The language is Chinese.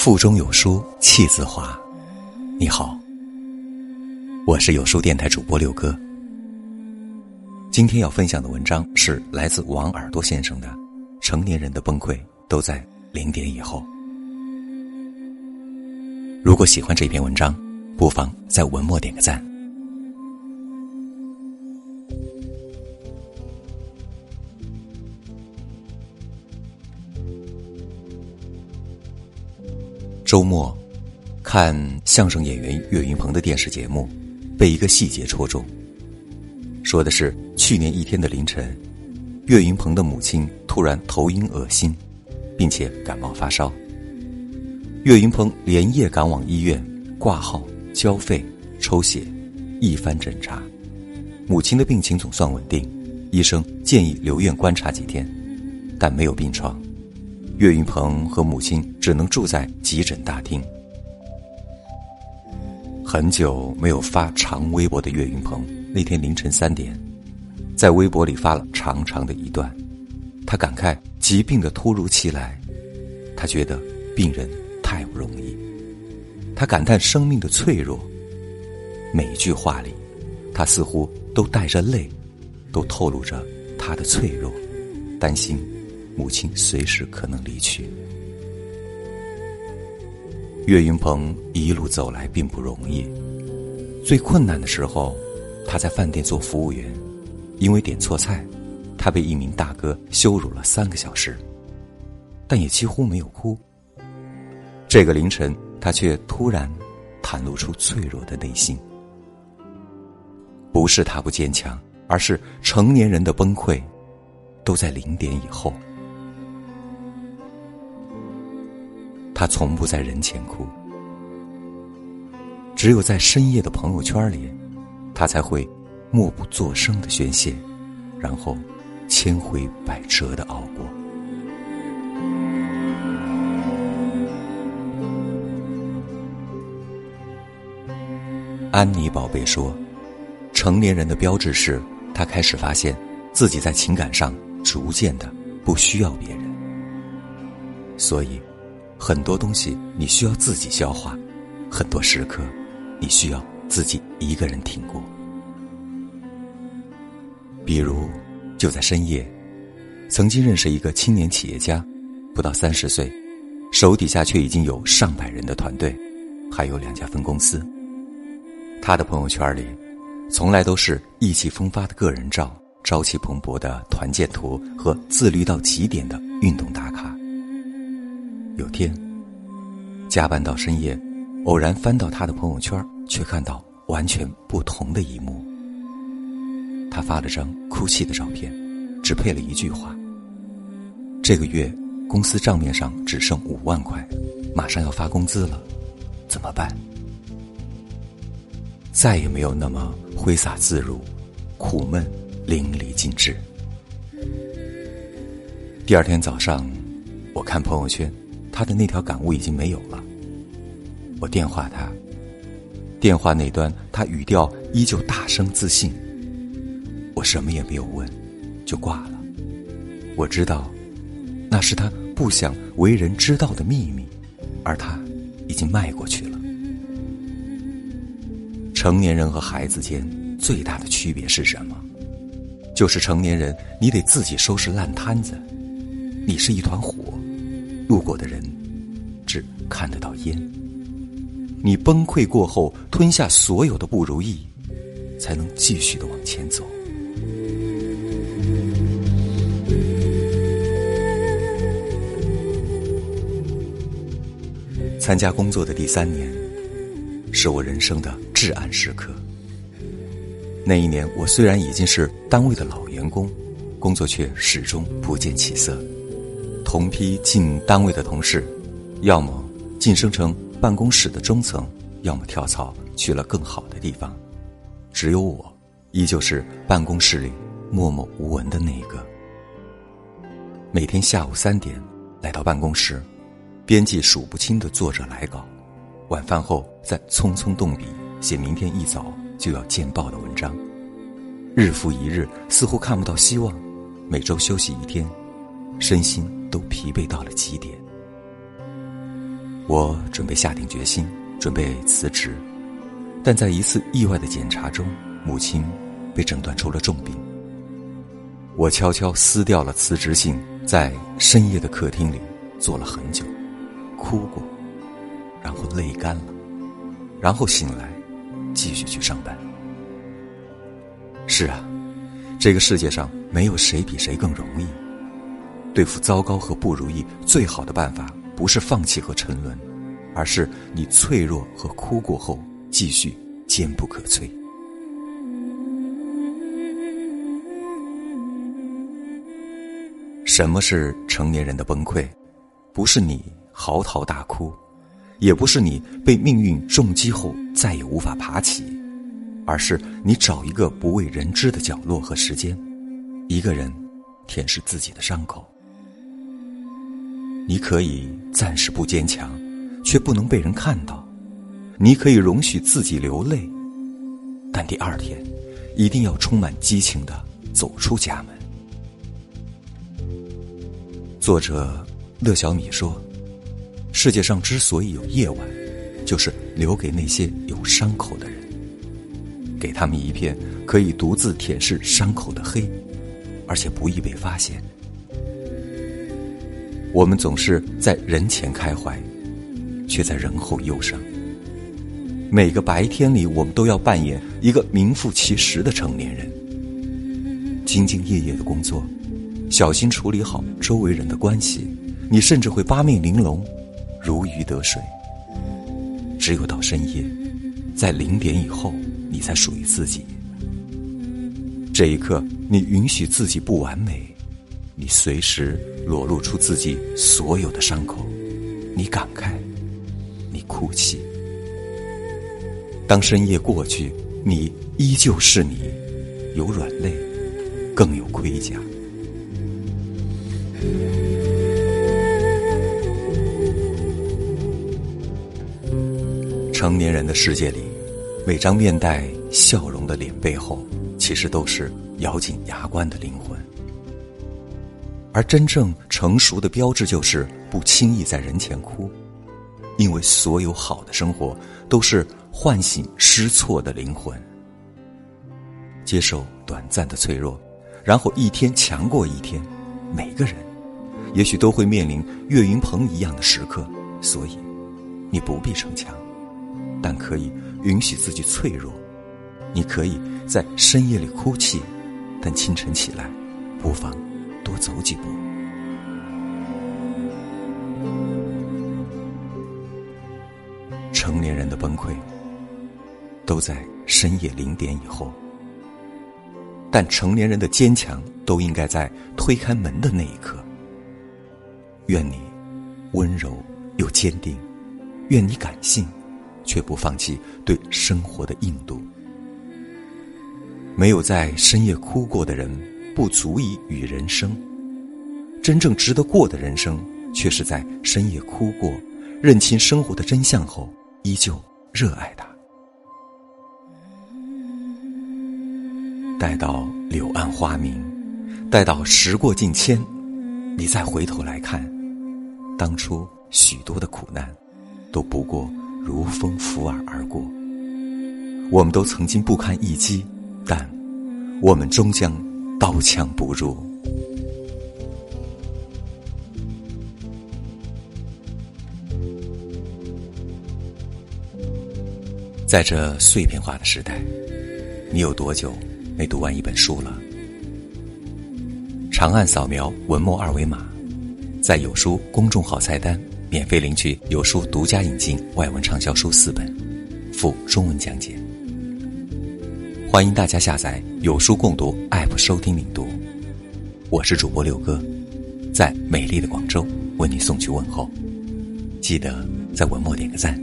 腹中有书气自华。你好，我是有书电台主播六哥。今天要分享的文章是来自王耳朵先生的《成年人的崩溃都在零点以后》。如果喜欢这篇文章，不妨在文末点个赞。周末，看相声演员岳云鹏的电视节目，被一个细节戳中。说的是去年一天的凌晨，岳云鹏的母亲突然头晕恶心，并且感冒发烧。岳云鹏连夜赶往医院挂号、交费、抽血，一番诊查，母亲的病情总算稳定，医生建议留院观察几天，但没有病床。岳云鹏和母亲只能住在急诊大厅。很久没有发长微博的岳云鹏，那天凌晨三点，在微博里发了长长的一段。他感慨疾病的突如其来，他觉得病人太不容易，他感叹生命的脆弱。每一句话里，他似乎都带着泪，都透露着他的脆弱，担心。母亲随时可能离去。岳云鹏一路走来并不容易，最困难的时候，他在饭店做服务员，因为点错菜，他被一名大哥羞辱了三个小时，但也几乎没有哭。这个凌晨，他却突然袒露出脆弱的内心。不是他不坚强，而是成年人的崩溃，都在零点以后。他从不在人前哭，只有在深夜的朋友圈里，他才会默不作声的宣泄，然后千回百折的熬过。安妮宝贝说：“成年人的标志是，他开始发现自己在情感上逐渐的不需要别人，所以。”很多东西你需要自己消化，很多时刻你需要自己一个人挺过。比如，就在深夜，曾经认识一个青年企业家，不到三十岁，手底下却已经有上百人的团队，还有两家分公司。他的朋友圈里，从来都是意气风发的个人照、朝气蓬勃的团建图和自律到极点的运动打卡。有天，加班到深夜，偶然翻到他的朋友圈，却看到完全不同的一幕。他发了张哭泣的照片，只配了一句话：“这个月公司账面上只剩五万块，马上要发工资了，怎么办？”再也没有那么挥洒自如，苦闷淋漓尽致。第二天早上，我看朋友圈。他的那条感悟已经没有了。我电话他，电话那端他语调依旧大声自信。我什么也没有问，就挂了。我知道，那是他不想为人知道的秘密，而他已经迈过去了。成年人和孩子间最大的区别是什么？就是成年人，你得自己收拾烂摊子，你是一团火。路过的人只看得到烟。你崩溃过后，吞下所有的不如意，才能继续的往前走。参加工作的第三年，是我人生的至暗时刻。那一年，我虽然已经是单位的老员工，工作却始终不见起色。同批进单位的同事，要么晋升成办公室的中层，要么跳槽去了更好的地方，只有我，依旧是办公室里默默无闻的那一个。每天下午三点来到办公室，编辑数不清的作者来稿，晚饭后再匆匆动笔写明天一早就要见报的文章，日复一日，似乎看不到希望。每周休息一天，身心。都疲惫到了极点。我准备下定决心，准备辞职，但在一次意外的检查中，母亲被诊断出了重病。我悄悄撕掉了辞职信，在深夜的客厅里坐了很久，哭过，然后泪干了，然后醒来，继续去上班。是啊，这个世界上没有谁比谁更容易。对付糟糕和不如意，最好的办法不是放弃和沉沦，而是你脆弱和哭过后，继续坚不可摧。什么是成年人的崩溃？不是你嚎啕大哭，也不是你被命运重击后再也无法爬起，而是你找一个不为人知的角落和时间，一个人舔舐自己的伤口。你可以暂时不坚强，却不能被人看到；你可以容许自己流泪，但第二天一定要充满激情的走出家门。作者乐小米说：“世界上之所以有夜晚，就是留给那些有伤口的人，给他们一片可以独自舔舐伤口的黑，而且不易被发现。我们总是在人前开怀，却在人后忧伤。每个白天里，我们都要扮演一个名副其实的成年人，兢兢业业的工作。”小心处理好周围人的关系，你甚至会八面玲珑，如鱼得水。只有到深夜，在零点以后，你才属于自己。这一刻，你允许自己不完美，你随时裸露出自己所有的伤口，你感慨，你哭泣。当深夜过去，你依旧是你，有软肋，更有盔甲。成年人的世界里，每张面带笑容的脸背后，其实都是咬紧牙关的灵魂。而真正成熟的标志，就是不轻易在人前哭，因为所有好的生活，都是唤醒失措的灵魂。接受短暂的脆弱，然后一天强过一天。每个人，也许都会面临岳云鹏一样的时刻，所以，你不必逞强。但可以允许自己脆弱，你可以在深夜里哭泣，但清晨起来，不妨多走几步。成年人的崩溃，都在深夜零点以后。但成年人的坚强，都应该在推开门的那一刻。愿你温柔又坚定，愿你感性。却不放弃对生活的硬度。没有在深夜哭过的人，不足以与人生。真正值得过的人生，却是在深夜哭过，认清生活的真相后，依旧热爱它。待到柳暗花明，待到时过境迁，你再回头来看，当初许多的苦难，都不过。如风拂耳而过，我们都曾经不堪一击，但我们终将刀枪不入。在这碎片化的时代，你有多久没读完一本书了？长按扫描文末二维码，在有书公众号菜单。免费领取有书独家引进外文畅销书四本，附中文讲解。欢迎大家下载有书共读 App 收听领读。我是主播六哥，在美丽的广州为你送去问候。记得在文末点个赞。